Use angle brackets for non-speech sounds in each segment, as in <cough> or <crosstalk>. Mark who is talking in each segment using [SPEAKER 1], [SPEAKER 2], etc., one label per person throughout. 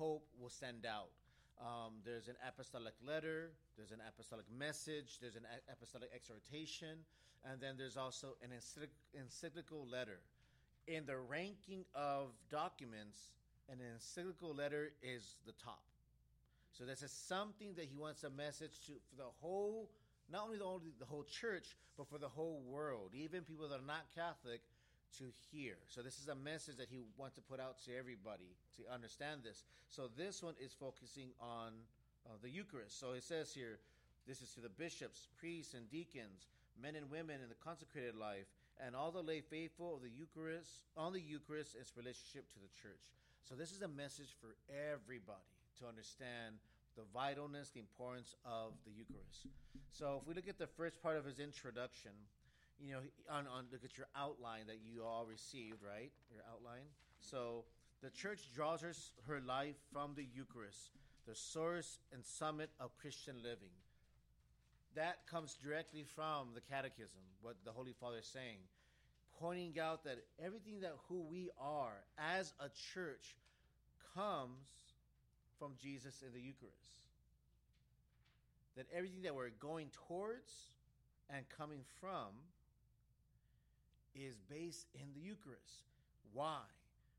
[SPEAKER 1] Pope will send out. Um, there's an apostolic letter, there's an apostolic message, there's an a- apostolic exhortation, and then there's also an encyclical letter. In the ranking of documents, an encyclical letter is the top. So this is something that he wants a message to for the whole, not only the, only the whole church, but for the whole world, even people that are not Catholic to hear. So this is a message that he wants to put out to everybody to understand this. So this one is focusing on uh, the Eucharist. So it says here, this is to the bishops, priests, and deacons, men and women in the consecrated life, and all the lay faithful of the Eucharist on the Eucharist and its relationship to the church. So this is a message for everybody to understand the vitalness, the importance of the Eucharist. So if we look at the first part of his introduction, you know, on, on look at your outline that you all received, right? Your outline. So the church draws her, her life from the Eucharist, the source and summit of Christian living. That comes directly from the Catechism, what the Holy Father is saying, pointing out that everything that who we are as a church comes from Jesus in the Eucharist. That everything that we're going towards and coming from is based in the Eucharist. Why?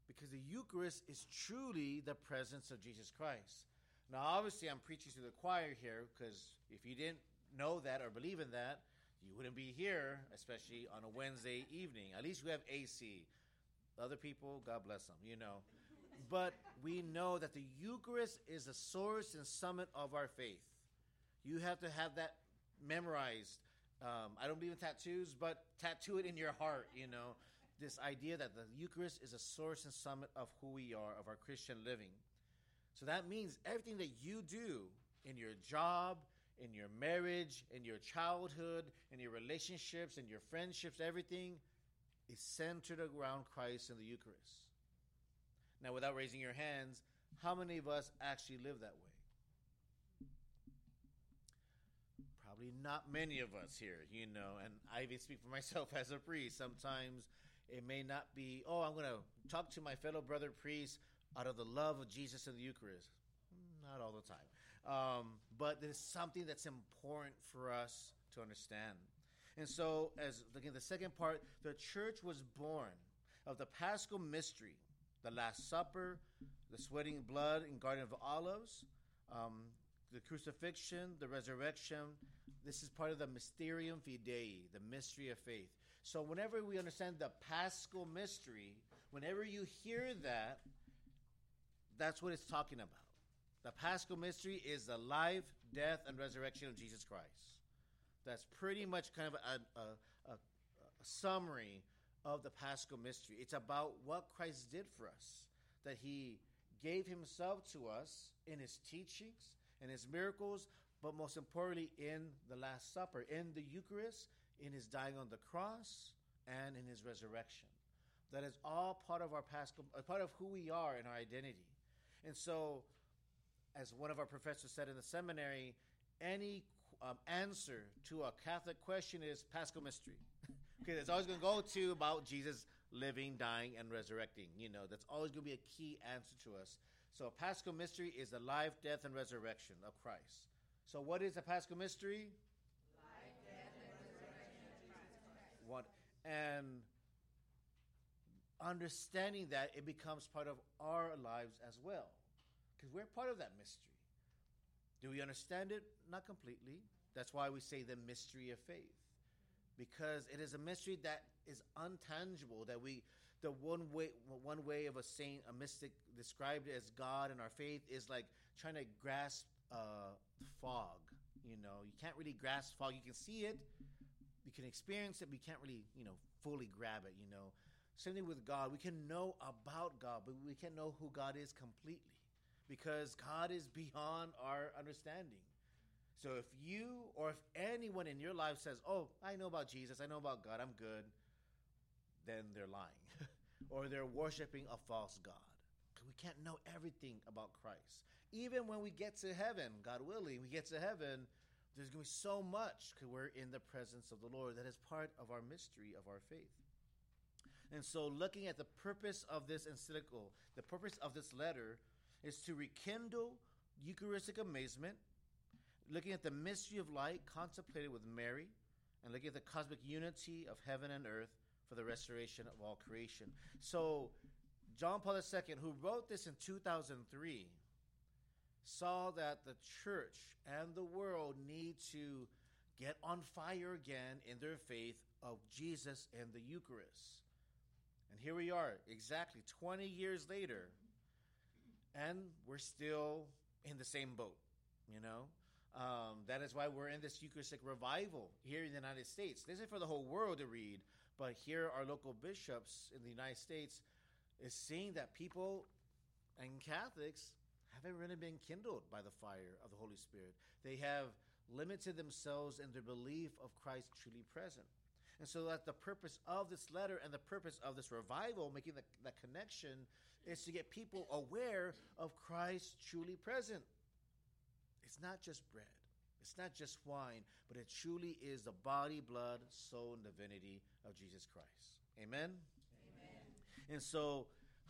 [SPEAKER 1] Because the Eucharist is truly the presence of Jesus Christ. Now, obviously, I'm preaching to the choir here because if you didn't know that or believe in that, you wouldn't be here, especially on a Wednesday evening. At least we have AC. Other people, God bless them, you know. But we know that the Eucharist is the source and summit of our faith. You have to have that memorized. Um, I don't believe in tattoos, but tattoo it in your heart, you know. This idea that the Eucharist is a source and summit of who we are, of our Christian living. So that means everything that you do in your job, in your marriage, in your childhood, in your relationships, in your friendships, everything is centered around Christ and the Eucharist. Now, without raising your hands, how many of us actually live that way? Probably not many of us here, you know, and I even speak for myself <laughs> as a priest. Sometimes it may not be, oh, I'm going to talk to my fellow brother priest out of the love of Jesus and the Eucharist. Not all the time. Um, but there's something that's important for us to understand. And so, as again, the second part, the church was born of the paschal mystery, the Last Supper, the sweating blood in Garden of Olives, um, the crucifixion, the resurrection. This is part of the Mysterium Fidei, the mystery of faith. So, whenever we understand the paschal mystery, whenever you hear that, that's what it's talking about. The Paschal mystery is the life, death, and resurrection of Jesus Christ. That's pretty much kind of a, a, a, a, summary of the Paschal mystery. It's about what Christ did for us, that he gave himself to us in his teachings and his miracles, but most importantly, in the Last Supper, in the Eucharist, in his dying on the cross, and in his resurrection. That is all part of our Paschal, part of who we are in our identity. And so, as one of our professors said in the seminary, any um, answer to a Catholic question is Paschal mystery. <laughs> okay, it's always going to go to about Jesus living, dying, and resurrecting. You know, that's always going to be a key answer to us. So, a Paschal mystery is the life, death, and resurrection of Christ. So, what is a Paschal mystery?
[SPEAKER 2] Life, death, and resurrection of Jesus Christ.
[SPEAKER 1] What and understanding that it becomes part of our lives as well because we're part of that mystery do we understand it not completely that's why we say the mystery of faith because it is a mystery that is untangible that we the one way one way of a saint a mystic described as god and our faith is like trying to grasp uh, fog you know? You can't really grasp fog. You can see it you can experience it but you can't really you know fully grab it you know? Same thing with god. We can know about god but we can't know who god is completely because god is beyond our understanding. So if you or if anyone in your life says oh i know about jesus. I know about god. I'm good then they're lying <laughs> or they're worshiping a false god. We can't know everything about christ even when we get to heaven god willing we get to heaven there's going to be so much because we're in the presence of the Lord that is part of our mystery of our faith. And so, looking at the purpose of this encyclical, the purpose of this letter is to rekindle Eucharistic amazement, looking at the mystery of light contemplated with Mary, and looking at the cosmic unity of heaven and earth for the restoration of all creation. So, John Paul II, who wrote this in 2003, saw that the church and the world need to get on fire again in their faith of Jesus and the Eucharist. And here we are, exactly 20 years later, and we're still in the same boat, you know? Um, that is why we're in this Eucharistic revival here in the United States. This is for the whole world to read, but here our local bishops in the United States is seeing that people and Catholics haven't really been kindled by the fire of the Holy Spirit. They have limited themselves in their belief of Christ truly present. And so that the purpose of this letter and the purpose of this revival, making the, that connection, is to get people aware of Christ truly present. It's not just bread. It's not just wine, but it truly is the body, blood, soul, and divinity of Jesus Christ. Amen?
[SPEAKER 2] Amen.
[SPEAKER 1] And so,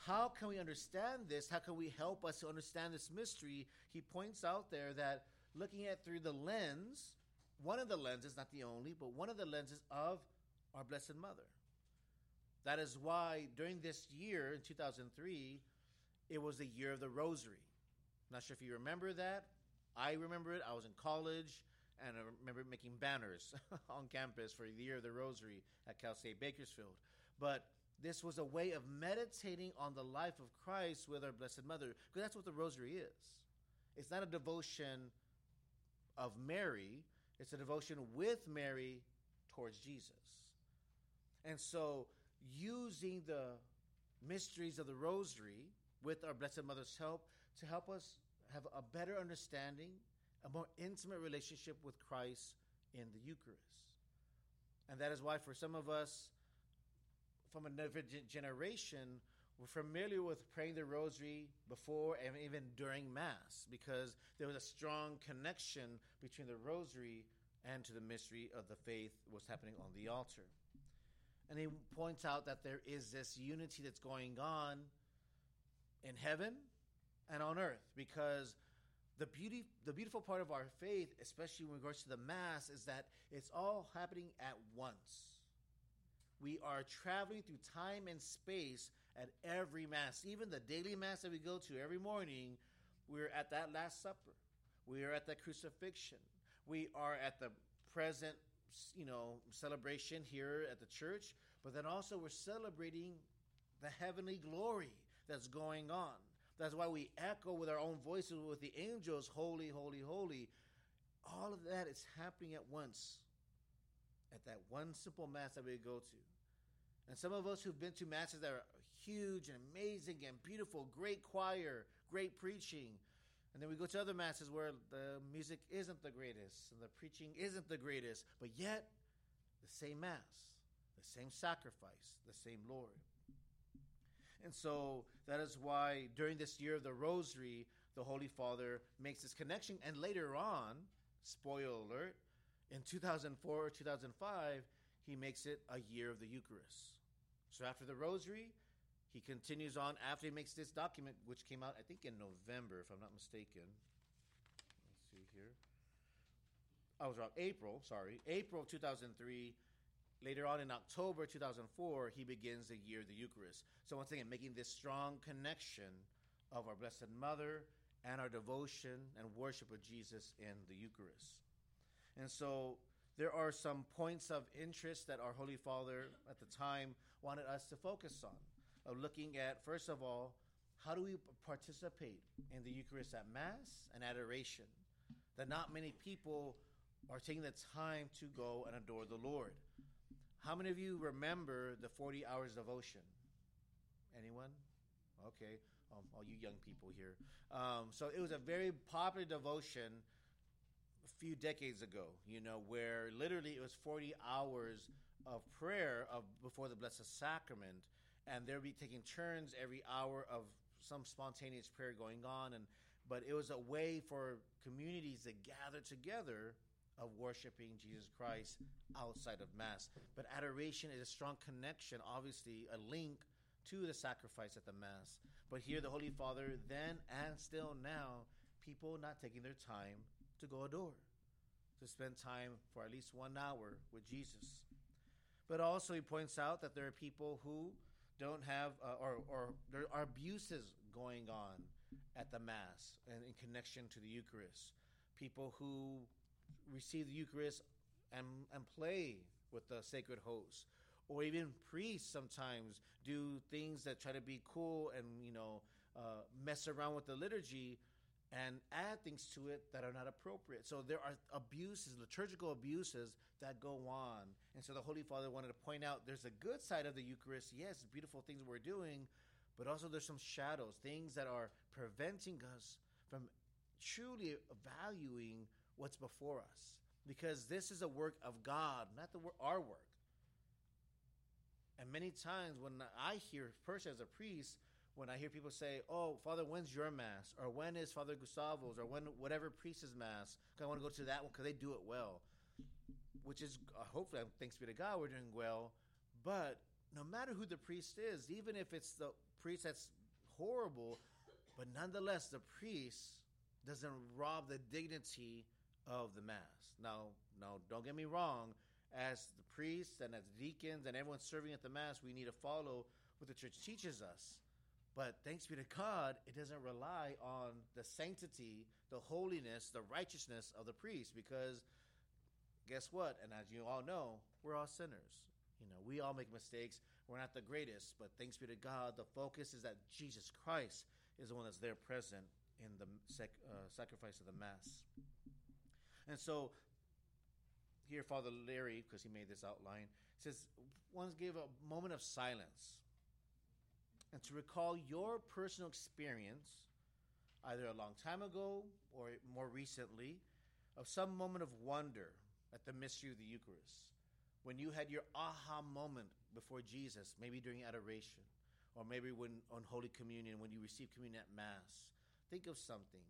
[SPEAKER 1] how can we understand this? How can we help us to understand this mystery? He points out there that looking at through the lens, one of the lenses, not the only, but one of the lenses of our Blessed Mother. That is why during this year in 2003, it was the year of the Rosary. Not sure if you remember that. I remember it. I was in college and I remember making banners <laughs> on campus for the year of the Rosary at Cal State Bakersfield. But this was a way of meditating on the life of Christ with our Blessed Mother, because that's what the Rosary is. It's not a devotion of Mary, it's a devotion with Mary towards Jesus. And so, using the mysteries of the Rosary with our Blessed Mother's help to help us have a better understanding, a more intimate relationship with Christ in the Eucharist. And that is why, for some of us from another generation, we're familiar with praying the rosary before and even during Mass because there was a strong connection between the rosary and to the mystery of the faith what's happening on the altar. And he points out that there is this unity that's going on in heaven and on earth because the beauty the beautiful part of our faith especially in regards to the mass is that it's all happening at once we are traveling through time and space at every mass even the daily mass that we go to every morning we're at that last supper we are at the crucifixion we are at the present you know celebration here at the church but then also we're celebrating the heavenly glory that's going on that's why we echo with our own voices with the angels, Holy, Holy, Holy. All of that is happening at once at that one simple Mass that we go to. And some of us who've been to Masses that are huge and amazing and beautiful, great choir, great preaching. And then we go to other Masses where the music isn't the greatest and the preaching isn't the greatest, but yet the same Mass, the same sacrifice, the same Lord. And so that is why during this year of the Rosary, the Holy Father makes this connection. And later on, spoiler alert, in 2004 or 2005, he makes it a year of the Eucharist. So after the Rosary, he continues on after he makes this document, which came out, I think, in November, if I'm not mistaken. Let's see here. I was wrong. April, sorry. April of 2003 Later on in October 2004, he begins the year of the Eucharist. So, once again, making this strong connection of our Blessed Mother and our devotion and worship of Jesus in the Eucharist. And so, there are some points of interest that our Holy Father at the time wanted us to focus on. Of looking at, first of all, how do we participate in the Eucharist at Mass and adoration? That not many people are taking the time to go and adore the Lord. How many of you remember the 40 hours devotion? Anyone? Okay. Um, all you young people here. Um, so it was a very popular devotion few decades ago, you know, where literally it was 40 hours of prayer of before the Blessed Sacrament, and they'll be taking turns every hour of some spontaneous prayer going on, and but it was a way for communities to gather together of worshiping Jesus Christ outside of Mass. But adoration is a strong connection, obviously, a link to the sacrifice at the Mass. But here, the Holy Father, then and still now, people not taking their time to go adore, to spend time for at least one hour with Jesus. But also, he points out that there are people who don't have, uh, or, or there are abuses going on at the Mass and in connection to the Eucharist. People who receive the Eucharist and, and play with the sacred host. Or even priests sometimes do things that try to be cool and, you know, uh, mess around with the liturgy and add things to it that are not appropriate. So there are abuses, liturgical abuses that go on. And so the Holy Father wanted to point out there's a good side of the Eucharist. Yes, beautiful things we're doing, but also there's some shadows, things that are preventing us from truly valuing what's before us. Because this is a work of God, not the our work. And many times when I hear, personally as a priest, when I hear people say, "Oh, Father, when's your mass?" or "When is Father Gustavo's?" or "When whatever priest's mass," because I want to go to that one because they do it well. Which is uh, hopefully, thanks be to God, we're doing well. But no matter who the priest is, even if it's the priest that's horrible, but nonetheless, the priest doesn't rob the dignity of the mass. Now, now, don't get me wrong. As the priests and as deacons and everyone serving at the mass, we need to follow what the church teaches us. But thanks be to God, it doesn't rely on the sanctity, the holiness, the righteousness of the priest because guess what? And as you all know, we're all sinners. You know, we all make mistakes. We're not the greatest, but thanks be to God, the focus is that Jesus Christ is the one that's there present in the uh, sacrifice of the Mass. And so, here, Father Larry, because he made this outline, says, once gave a moment of silence and to recall your personal experience, either a long time ago or more recently, of some moment of wonder at the mystery of the Eucharist, when you had your aha moment before Jesus, maybe during adoration, or maybe when on Holy Communion, when you received communion at Mass. Think of something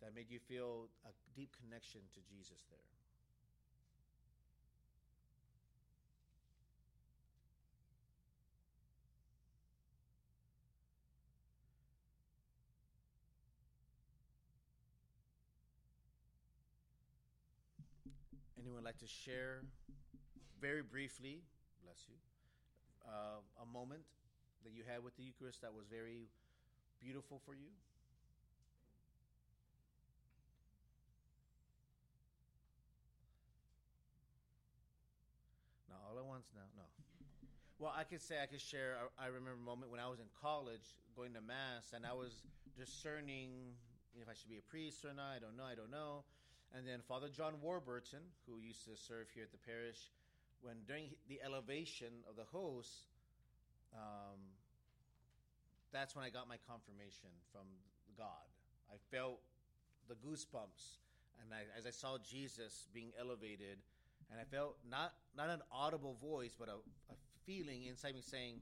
[SPEAKER 1] that made you feel a deep connection to Jesus there. Anyone like to share very briefly, bless you, uh, a moment that you had with the Eucharist that was very beautiful for you? Not all at once now? No. Well, I could say I could share. I, I remember a moment when I was in college going to Mass and I was discerning if I should be a priest or not. I don't know. I don't know. And then Father John Warburton, who used to serve here at the parish, when during the elevation of the host, um, that's when I got my confirmation from God. I felt the goosebumps, and I, as I saw Jesus being elevated, and I felt not not an audible voice, but a, a feeling inside me saying,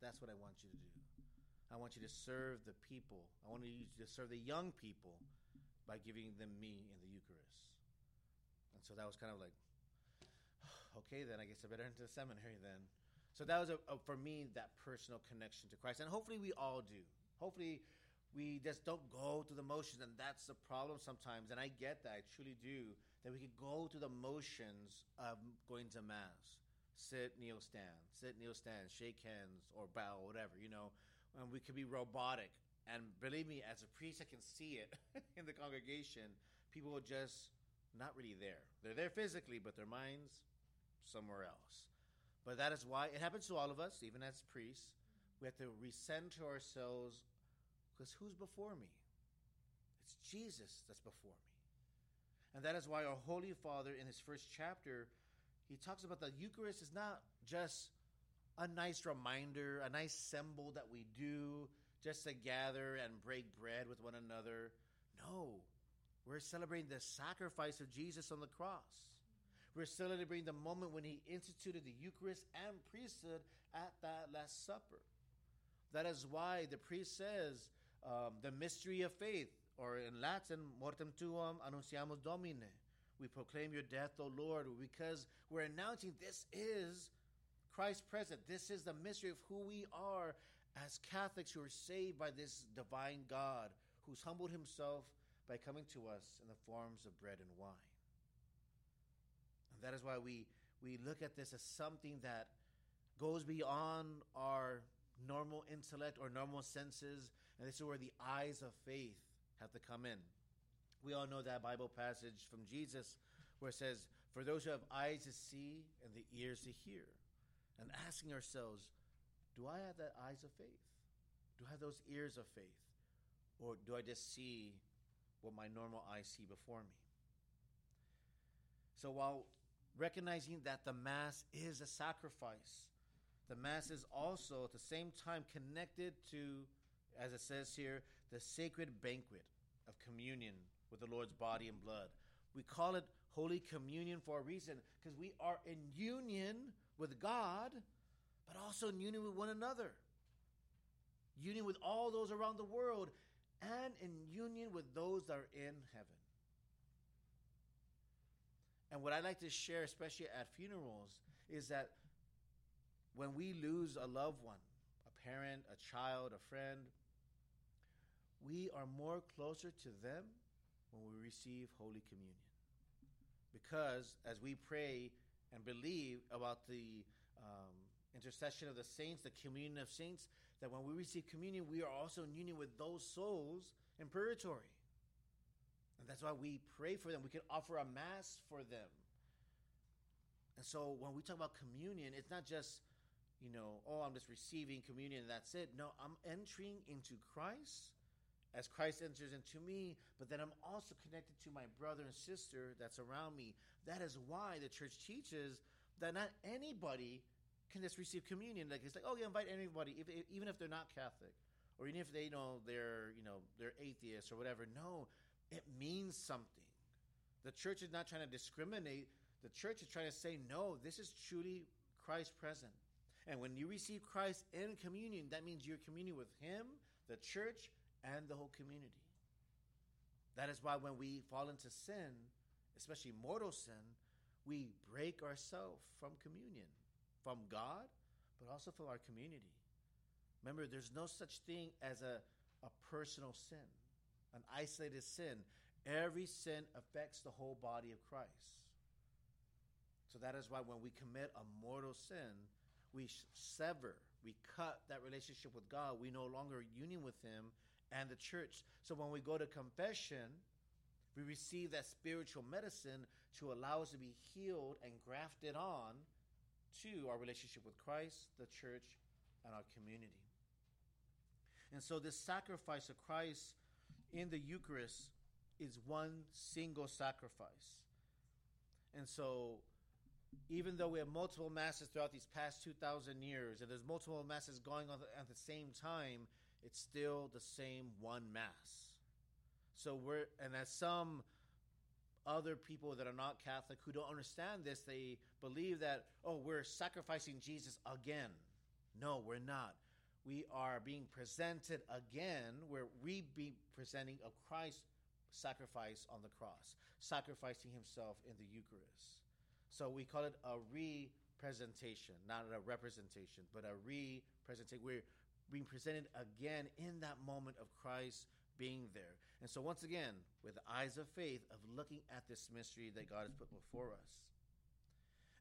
[SPEAKER 1] "That's what I want you to do. I want you to serve the people. I want you to serve the young people by giving them me in the Eucharist." And so that was kind of like, <sighs> okay, then I guess I better <laughs> enter the seminary then. So that was a, a, for me that personal connection to Christ, and hopefully we all do. Hopefully we just don't go through the motions, and that's the problem sometimes. And I get that, I truly do. That we can go through the motions of going to mass, sit, kneel, stand, sit, kneel, stand, shake hands, or bow, or whatever, you know. And we could be robotic. And believe me, as a priest, I can see it <laughs> in the congregation. People are just not really there. They're there physically, but their minds somewhere else. But that is why it happens to all of us, even as priests. We have to recenter ourselves because who's before me? It's Jesus that's before me. And that is why our Holy Father, in his first chapter, he talks about the Eucharist is not just a nice reminder, a nice symbol that we do just to gather and break bread with one another. No, we're celebrating the sacrifice of Jesus on the cross. We're celebrating the moment when he instituted the Eucharist and priesthood at that Last Supper. That is why the priest says um, the mystery of faith, or in Latin, mortem tuum annunciamus Domine. We proclaim your death, O Lord, because we're announcing this is Christ present. This is the mystery of who we are as Catholics who are saved by this divine God who's humbled himself by coming to us in the forms of bread and wine. And that is why we, we look at this as something that goes beyond our normal intellect or normal senses, and this is where the eyes of faith have to come in. We all know that Bible passage from Jesus where it says, For those who have eyes to see and the ears to hear, and asking ourselves, Do I have that eyes of faith? Do I have those ears of faith? Or do I just see what my normal eyes see before me? So while recognizing that the Mass is a sacrifice, the Mass is also at the same time connected to, as it says here, the sacred banquet of communion with the Lord's body and blood. We call it Holy Communion for a reason because we are in union with God, but also in union with one another. Union with all those around the world and in union with those that are in heaven. And what I like to share, especially at funerals, is that when we lose a loved one, a parent, a child, a friend, we are more closer to them when we receive Holy Communion. Because as we pray and believe about the um, intercession of the saints, the communion of saints, that when we receive communion, we are also in union with those souls in purgatory. And that's why we pray for them. We can offer a mass for them. And so when we talk about communion, it's not just, you know, oh, I'm just receiving communion and that's it. No, I'm entering into Christ as Christ enters into me, but then I'm also connected to my brother and sister that's around me. That is why the church teaches that not anybody can just receive communion. Like it's like, oh, yeah, invite anybody, if, if, even if they're not Catholic, or even if they you know they're you know they're atheists or whatever. No, it means something. The church is not trying to discriminate. The church is trying to say, no, this is truly Christ present. And when you receive Christ in communion, that means you're communing with Him, the church, and the whole community. That is why when we fall into sin, especially mortal sin, we break ourselves from communion from God, but also from our community. Remember, there's no such thing as a, a personal sin, an isolated sin. Every sin affects the whole body of Christ. So that is why when we commit a mortal sin, we sever, we cut that relationship with God. We no longer union with Him and the church. So when we go to confession, we receive that spiritual medicine to allow us to be healed and grafted on to our relationship with Christ, the church, and our community. And so, this sacrifice of Christ in the Eucharist is one single sacrifice. And so, even though we have multiple masses throughout these past 2,000 years, and there's multiple masses going on at the same time, it's still the same one mass. So we're, and as some other people that are not Catholic who don't understand this, they believe that, oh, we're sacrificing Jesus again. No, we're not. We are being presented again, where we be presenting a Christ sacrifice on the cross, sacrificing himself in the Eucharist. So we call it a representation, not a representation, but a representation. We're being presented again in that moment of Christ being there. And so, once again, with the eyes of faith, of looking at this mystery that God has put before us.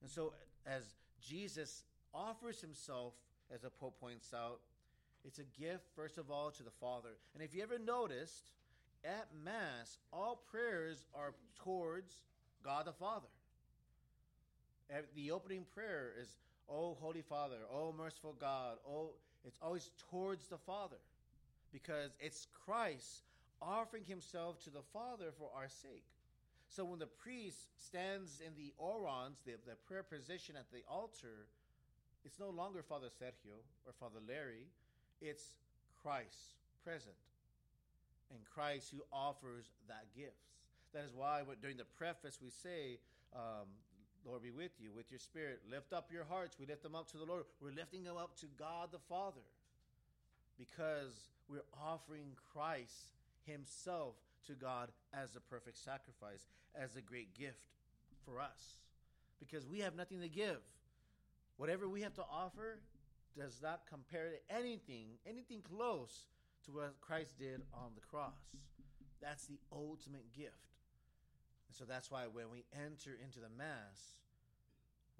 [SPEAKER 1] And so, as Jesus offers himself, as the Pope points out, it's a gift, first of all, to the Father. And if you ever noticed, at Mass, all prayers are towards God the Father. The opening prayer is, Oh, Holy Father, Oh, merciful God, Oh, it's always towards the Father because it's Christ offering himself to the Father for our sake. So when the priest stands in the orans, the, the prayer position at the altar, it's no longer Father Sergio or Father Larry, it's Christ present. And Christ who offers that gift. That is why during the preface we say, um, Lord be with you, with your spirit. Lift up your hearts. We lift them up to the Lord. We're lifting them up to God the Father because we're offering Christ Himself to God as a perfect sacrifice, as a great gift for us. Because we have nothing to give. Whatever we have to offer does not compare to anything, anything close to what Christ did on the cross. That's the ultimate gift. And so that's why when we enter into the Mass,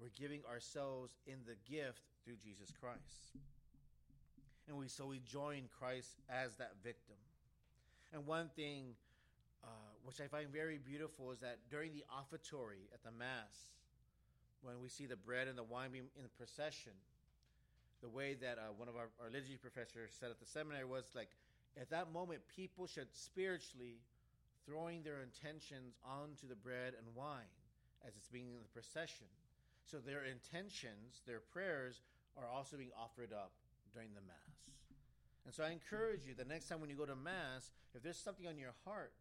[SPEAKER 1] we're giving ourselves in the gift through Jesus Christ. And we so we join Christ as that victim. And one thing uh, which I find very beautiful is that during the offertory at the Mass, when we see the bread and the wine being in the procession, the way that uh, one of our, our liturgy professors said at the seminary was like, at that moment, people should spiritually throwing their intentions onto the bread and wine as it's being in the procession. So their intentions, their prayers, are also being offered up during the Mass. And so I encourage you the next time when you go to Mass, if there's something on your heart,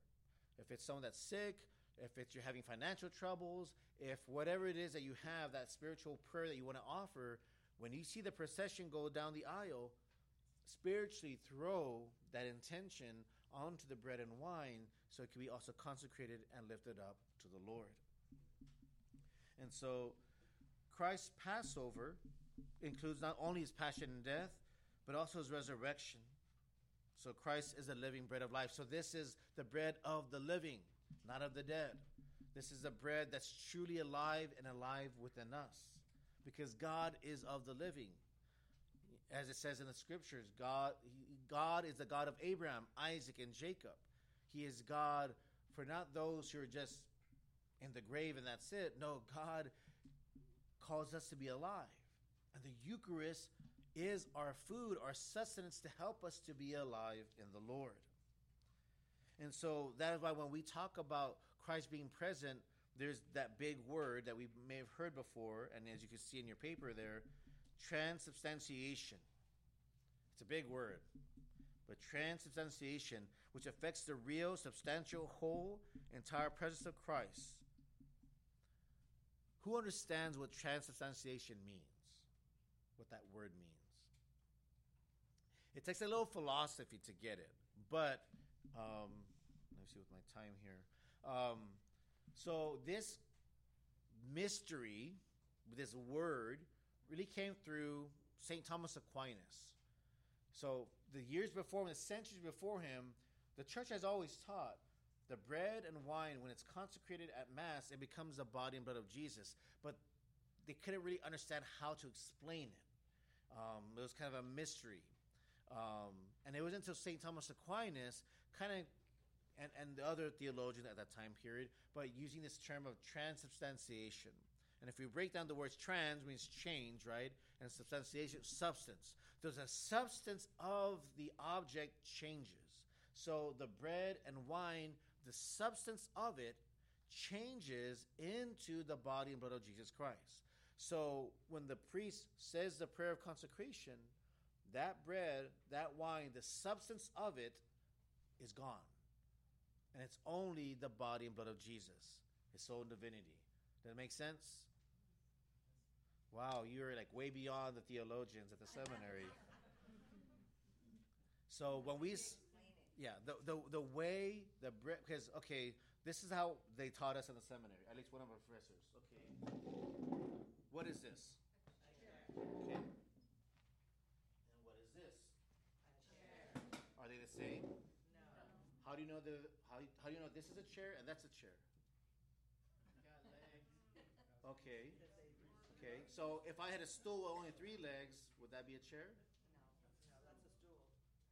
[SPEAKER 1] if it's someone that's sick, if it's you're having financial troubles, if whatever it is that you have, that spiritual prayer that you want to offer, when you see the procession go down the aisle, spiritually throw that intention onto the bread and wine so it can be also consecrated and lifted up to the Lord. And so Christ's Passover includes not only his passion and death, but also his resurrection. So Christ is the living bread of life. So this is the bread of the living, not of the dead. This is the bread that's truly alive and alive within us because God is of the living. As it says in the scriptures, God, God is the God of Abraham, Isaac, and Jacob. He is God for not those who are just in the grave and that's it. No, God calls us to be alive. And the Eucharist is our food, our sustenance to help us to be alive in the Lord. And so that is why when we talk about Christ being present, there's that big word that we may have heard before, and as you can see in your paper there, transubstantiation. It's a big word. But transubstantiation, which affects the real, substantial, whole, entire presence of Christ. Who understands what transubstantiation means? What that word means? It takes a little philosophy to get it, but um, let me see with my time here. Um, so this mystery, this word, really came through St. Thomas Aquinas. So the years before, the centuries before him, the church has always taught the bread and wine, when it's consecrated at Mass, it becomes the body and blood of Jesus. But they couldn't really understand how to explain it. Um, it was kind of a mystery. Um, and it was until St. Thomas Aquinas kind of and, and the other theologians at that time period, but using this term of transubstantiation. And if we break down the words trans means change, right? And substantiation, substance. There's a substance of the object changes. So the bread and wine, the substance of it changes into the body and blood of Jesus Christ. So when the priest says the prayer of consecration, that bread, that wine, the substance of it is gone. And it's only the body and blood of Jesus, his soul and divinity. Does that make sense? Wow, you're like way beyond the theologians at the seminary. <laughs> So when we, yeah, the the the way the bread, because okay, this is how they taught us in the seminary. At least one of our professors. Okay, what is this? Okay. And what is this? Are they the same? How do you know the how, how do you know this is a chair and that's a chair? Got legs. Okay. Okay. So if I had a stool with only three legs, would that be a chair? No. No, that's a stool.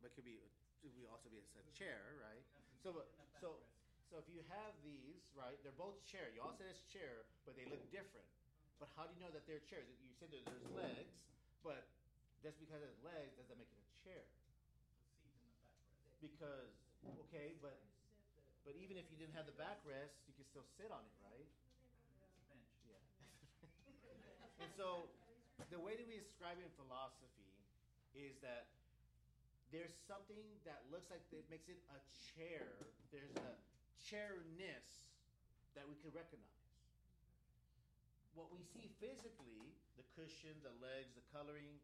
[SPEAKER 1] But it could be it could also be a, a chair, right? So so so if you have these, right, they're both chair. You all said it's chair, but they look different. But how do you know that they're chairs? You said that there's legs, but just because it's legs doesn't make it a chair. Because okay, but but even if you didn't have the backrest, you could still sit on it, right? Bench, Yeah. <laughs> and so the way that we describe it in philosophy is that there's something that looks like it makes it a chair. There's a chairness that we can recognize. What we see physically, the cushion, the legs, the coloring,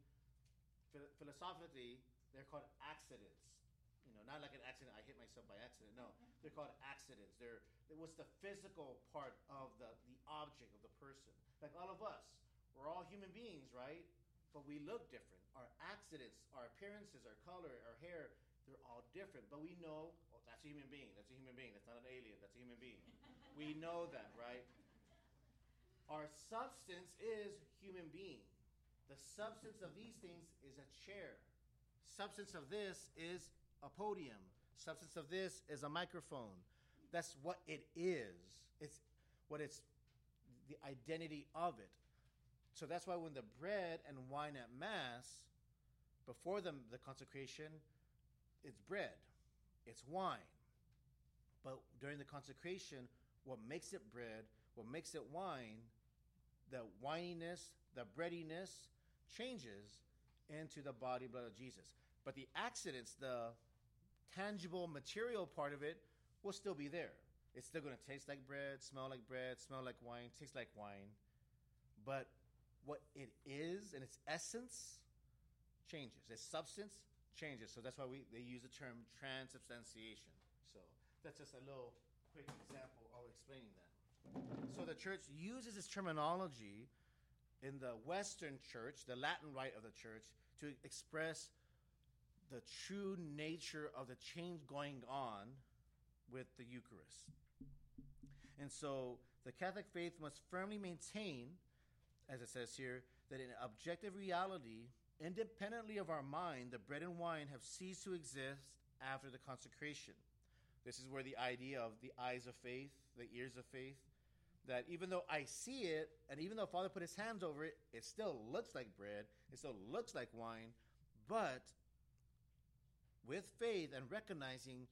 [SPEAKER 1] philosophically, they're called accidents. Know, not like an accident. I hit myself by accident. No, they're called accidents. They're what's the physical part of the the object of the person. Like all of us, we're all human beings, right? but we look different. Our accidents, our appearances, our color, our hair, they're all different. But we know, oh, that's a human being. That's a human being. That's not an alien. That's a human being. <laughs> we know that, right? Our substance is human being. The substance of these things is a chair. Substance of this is a podium. Substance of this is a microphone. That's what it is. It's what it's the identity of it. So that's why when the bread and wine at Mass, before the, the consecration, it's bread, it's wine. But during the consecration, what makes it bread, what makes it wine, the wininess, the breadiness changes into the body blood of Jesus. But the accidents, the tangible material part of it, will still be there. It's still going to taste like bread, smell like bread, smell like wine, taste like wine. But what it is and its essence changes. Its substance changes. So that's why we they use the term transubstantiation. So that's just a little quick example of explaining that. So the church uses this terminology in the Western church, the Latin rite of the church, to express the true nature of the change going on with the Eucharist. And so the Catholic faith must firmly maintain as it says here, that in objective reality, independently of our mind, the bread and wine have ceased to exist after the consecration. This is where the idea of the eyes of faith, the ears of faith, that even though I see it, and even though Father put his hands over it, it still looks like bread, it still looks like wine, but with faith and recognizing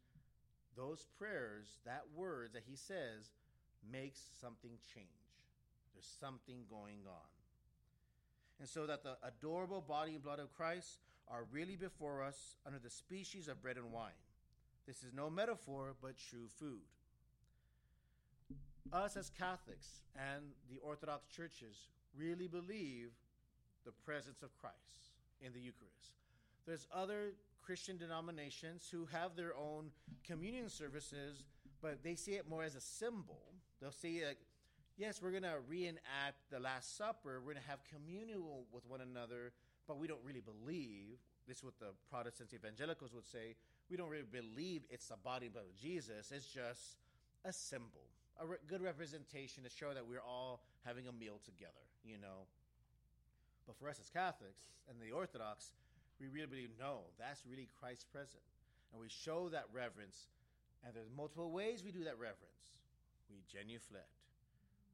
[SPEAKER 1] those prayers, that words that he says, makes something change. There's something going on. And so that the adorable body and blood of Christ are really before us under the species of bread and wine. This is no metaphor, but true food. Us as Catholics and the Orthodox churches really believe the presence of Christ in the Eucharist. There's other Christian denominations who have their own communion services, but they see it more as a symbol. They'll see it yes, we're going to reenact the Last Supper, we're going to have communion with one another, but we don't really believe. This is what the Protestants evangelicals would say. We don't really believe it's the body and blood of Jesus. It's just a symbol, a re- good representation to show that we're all having a meal together, you know. But for us as Catholics and the Orthodox, we really believe no, that's really Christ present. And we show that reverence. And there's multiple ways we do that reverence. We genuflect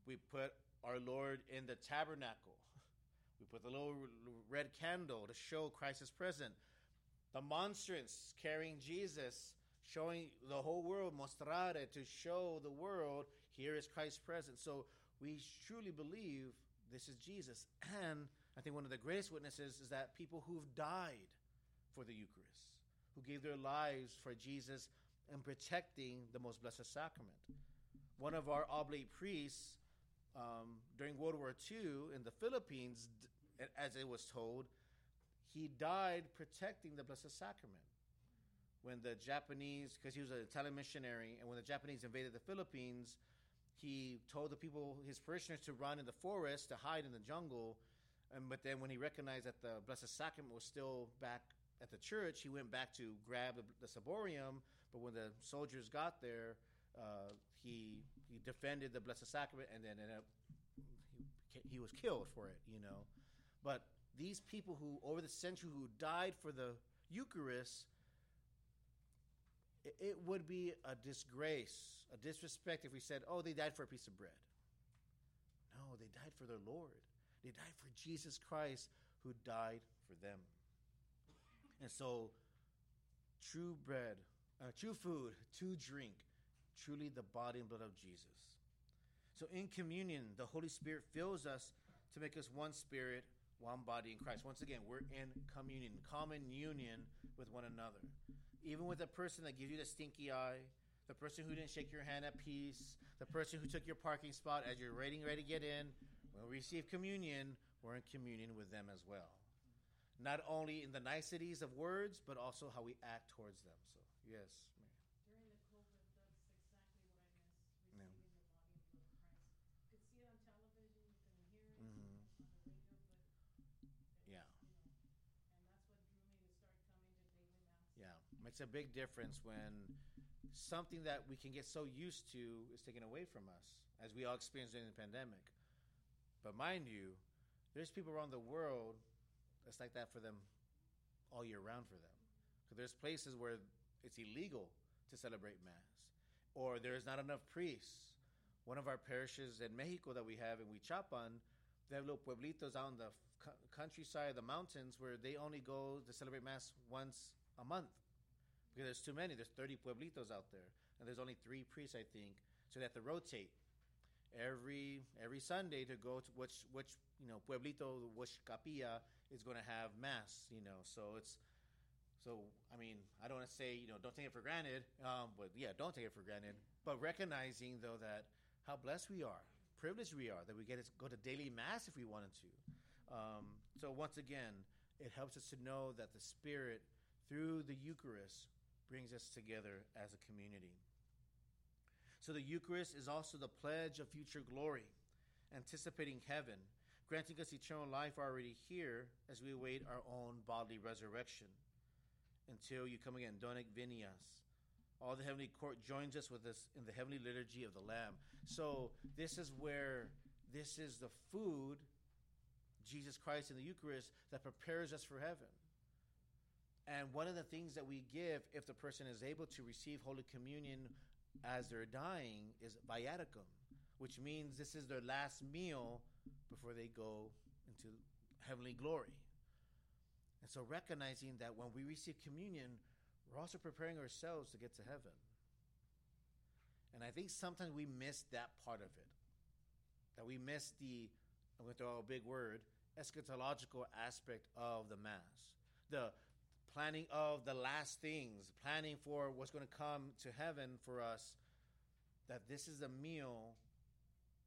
[SPEAKER 1] we put our Lord in the tabernacle. <laughs> We put the little red candle to show Christ is present. The monstrance carrying Jesus, showing the whole world, mostrare, to show the world, here is Christ present. So we truly believe this is Jesus. And I think one of the greatest witnesses is that people who've died for the Eucharist, who gave their lives for Jesus and protecting the most blessed sacrament. One of our oblate priests um, during World War II in the Philippines, as it was told, he died protecting the Blessed Sacrament. When the Japanese, because he was an Italian missionary, and when the Japanese invaded the Philippines, he told the people, his parishioners, to run in the forest, to hide in the jungle. And, but then when he recognized that the Blessed Sacrament was still back at the church, he went back to grab the, the ciborium. But when the soldiers got there, uh, he he defended the Blessed Sacrament, and then ended up, he, he was killed for it. You know, but these people who over the century who died for the Eucharist, it, it would be a disgrace, a disrespect if we said, "Oh, they died for a piece of bread." No, they died for their Lord. They died for Jesus Christ, who died for them. And so, true bread, uh, true food, true drink truly the body and blood of Jesus. So in communion, the Holy Spirit fills us to make us one spirit, one body in Christ. Once again, we're in communion, common union with one another. Even with the person that gives you the stinky eye, the person who didn't shake your hand at peace, the person who took your parking spot as you're waiting ready to get in, when we receive communion, we're in communion with them as well. Not only in the niceties of words, but also how we act towards them. So, yes, Mary.
[SPEAKER 3] During the COVID, that's exactly what I missed. Receiving yeah. the body of Christ. You could see it on television, you can hear it mm-hmm. on the radio, but yeah. Was, you know, and that's what drew me to start coming to daily mass.
[SPEAKER 1] Yeah, makes a big difference when something that we can get so used to is taken away from us, as we all experienced during the pandemic but mind you, there's people around the world that's like that for them all year round for them. Because there's places where it's illegal to celebrate Mass, or there's not enough priests. One of our parishes in Mexico that we have in Huichapan, they have little pueblitos out in the countryside, the mountains, where they only go to celebrate Mass once a month. Because there's too many. There's 30 pueblitos out there, and there's only three priests, I think. So they have to rotate every every Sunday to go to which which you know pueblito, which capilla is going to have mass. You know, so it's so I mean I don't want to say you know don't take it for granted, um, but yeah, don't take it for granted. But recognizing though that how blessed we are, privileged we are that we get to go to daily mass if we wanted to. Um, so once again, it helps us to know that the Spirit through the Eucharist brings us together as a community. So the Eucharist is also the pledge of future glory, anticipating heaven, granting us eternal life already here as we await our own bodily resurrection. Until you come again, Donec Venias. All the heavenly court joins us with us in the heavenly liturgy of the Lamb. So this is where this is the food, Jesus Christ in the Eucharist, that prepares us for heaven. And one of the things that we give, if the person is able to receive Holy Communion as they're dying, is viaticum, which means this is their last meal before they go into heavenly glory. And so, recognizing that when we receive communion, we're also preparing ourselves to get to heaven. And I think sometimes we miss that part of it. That we miss the, I'm going to throw a big word, eschatological aspect of the Mass. The planning of the last things, planning for what's going to come to heaven for us, that this is a meal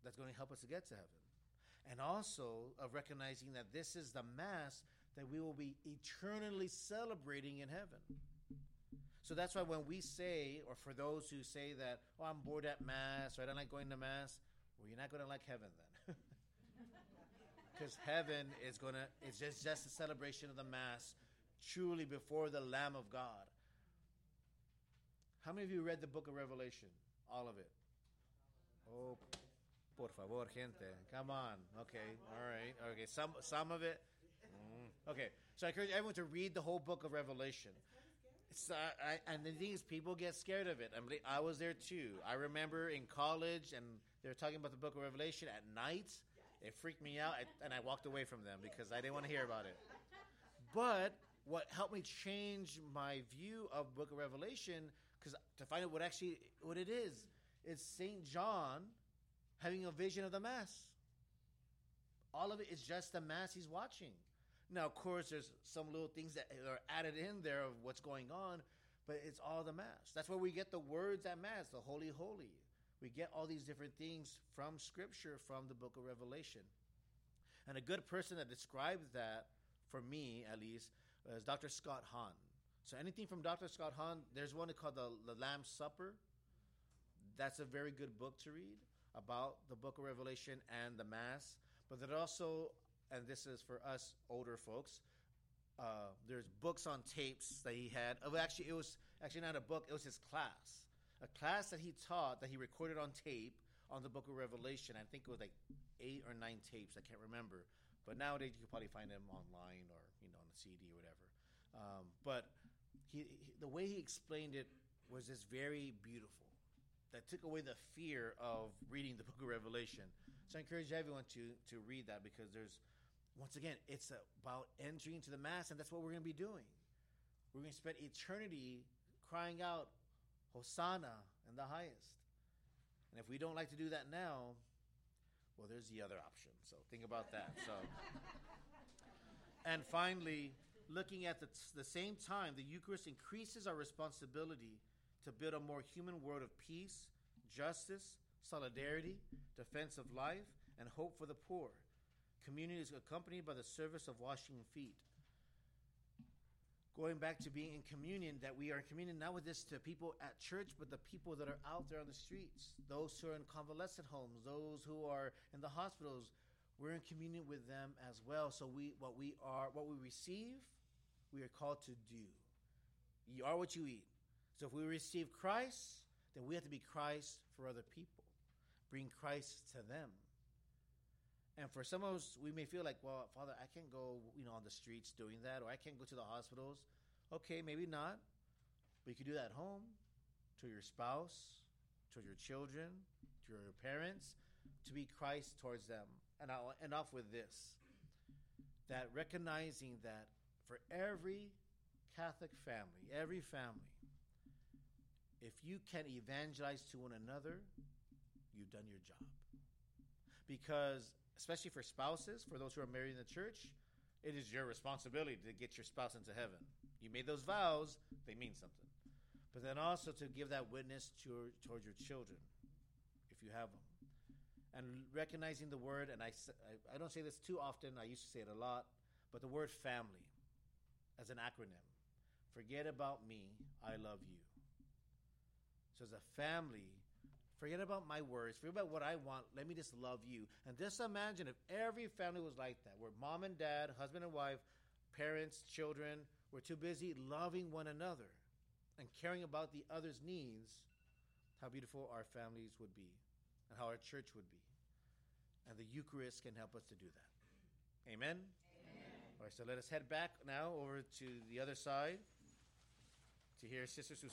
[SPEAKER 1] that's going to help us to get to heaven. And also of recognizing that this is the Mass that we will be eternally celebrating in heaven. So that's why when we say, or for those who say that, oh, I'm bored at Mass, or I don't like going to Mass, well, you're not going to like heaven then. <laughs> Because heaven is going to, it's just, just a celebration of the Mass, truly before the Lamb of God. How many of you read the book of Revelation? All of it. Oh, por favor, gente. Come on. Okay, all right. Okay, some, some of it. Mm. Okay, so I encourage everyone to read the whole book of Revelation. It's, uh, I, and the thing is, people get scared of it. I was there too. I remember in college, and they were talking about the Book of Revelation at night. It freaked me out, and I walked away from them because I didn't want to hear about it. But what helped me change my view of Book of Revelation, because to find out what actually what it is, it's Saint John having a vision of the Mass. All of it is just the Mass he's watching. Now, of course, there's some little things that are added in there of what's going on, but it's all the Mass. That's where we get the words at Mass, the Holy, Holy. We get all these different things from Scripture, from the book of Revelation. And a good person that describes that, for me at least, is Dr. Scott Hahn. So anything from Dr. Scott Hahn, there's one called the, the Lamb's Supper. That's a very good book to read about the book of Revelation and the Mass. But there also and this is for us older folks. Uh, there's books on tapes that he had. Oh, actually, it was actually not a book. It was his class, a class that he taught that he recorded on tape on the Book of Revelation. I think it was like eight or nine tapes. I can't remember. But nowadays, you can probably find them online or you know on a CD or whatever. Um, but he, he, the way he explained it was just very beautiful. That took away the fear of reading the Book of Revelation. So I encourage everyone to to read that because there's once again, it's about entering into the Mass, and that's what we're going to be doing. We're going to spend eternity crying out, Hosanna in the highest. And if we don't like to do that now, well, there's the other option. So think about that. So, <laughs> and finally, looking at the, the same time, the Eucharist increases our responsibility to build a more human world of peace, justice, solidarity, defense of life, and hope for the poor. Communion is accompanied by the service of washing feet. Going back to being in communion, that we are in communion not with this to people at church, but the people that are out there on the streets, those who are in convalescent homes, those who are in the hospitals. We're in communion with them as well. So we, what we are, what we receive, we are called to do. You are what you eat. So if we receive Christ, then we have to be Christ for other people. Bring Christ to them. And for some of us, we may feel like, well, Father, I can't go, you know, on the streets doing that, or I can't go to the hospitals. Okay, maybe not. But you can do that at home, to your spouse, to your children, to your parents, to be Christ towards them. And I'll end off with this that recognizing that for every Catholic family, every family, if you can evangelize to one another, you've done your job. Because, especially for spouses, for those who are married in the church, it is your responsibility to get your spouse into heaven. You made those vows, they mean something. But then also to give that witness to, towards your children, if you have them. And recognizing the word, and I, I don't say this too often, I used to say it a lot, but the word family as an acronym. Forget about me, I love you. So as a family, forget about my words, forget about what I want, let me just love you. And just imagine if every family was like that, where mom and dad, husband and wife, parents, children were too busy loving one another and caring about the other's needs, how beautiful our families would be and how our church would be. And the Eucharist can help us to do that. Amen? All right, so let us head back now over to the other side to hear Sister Susana.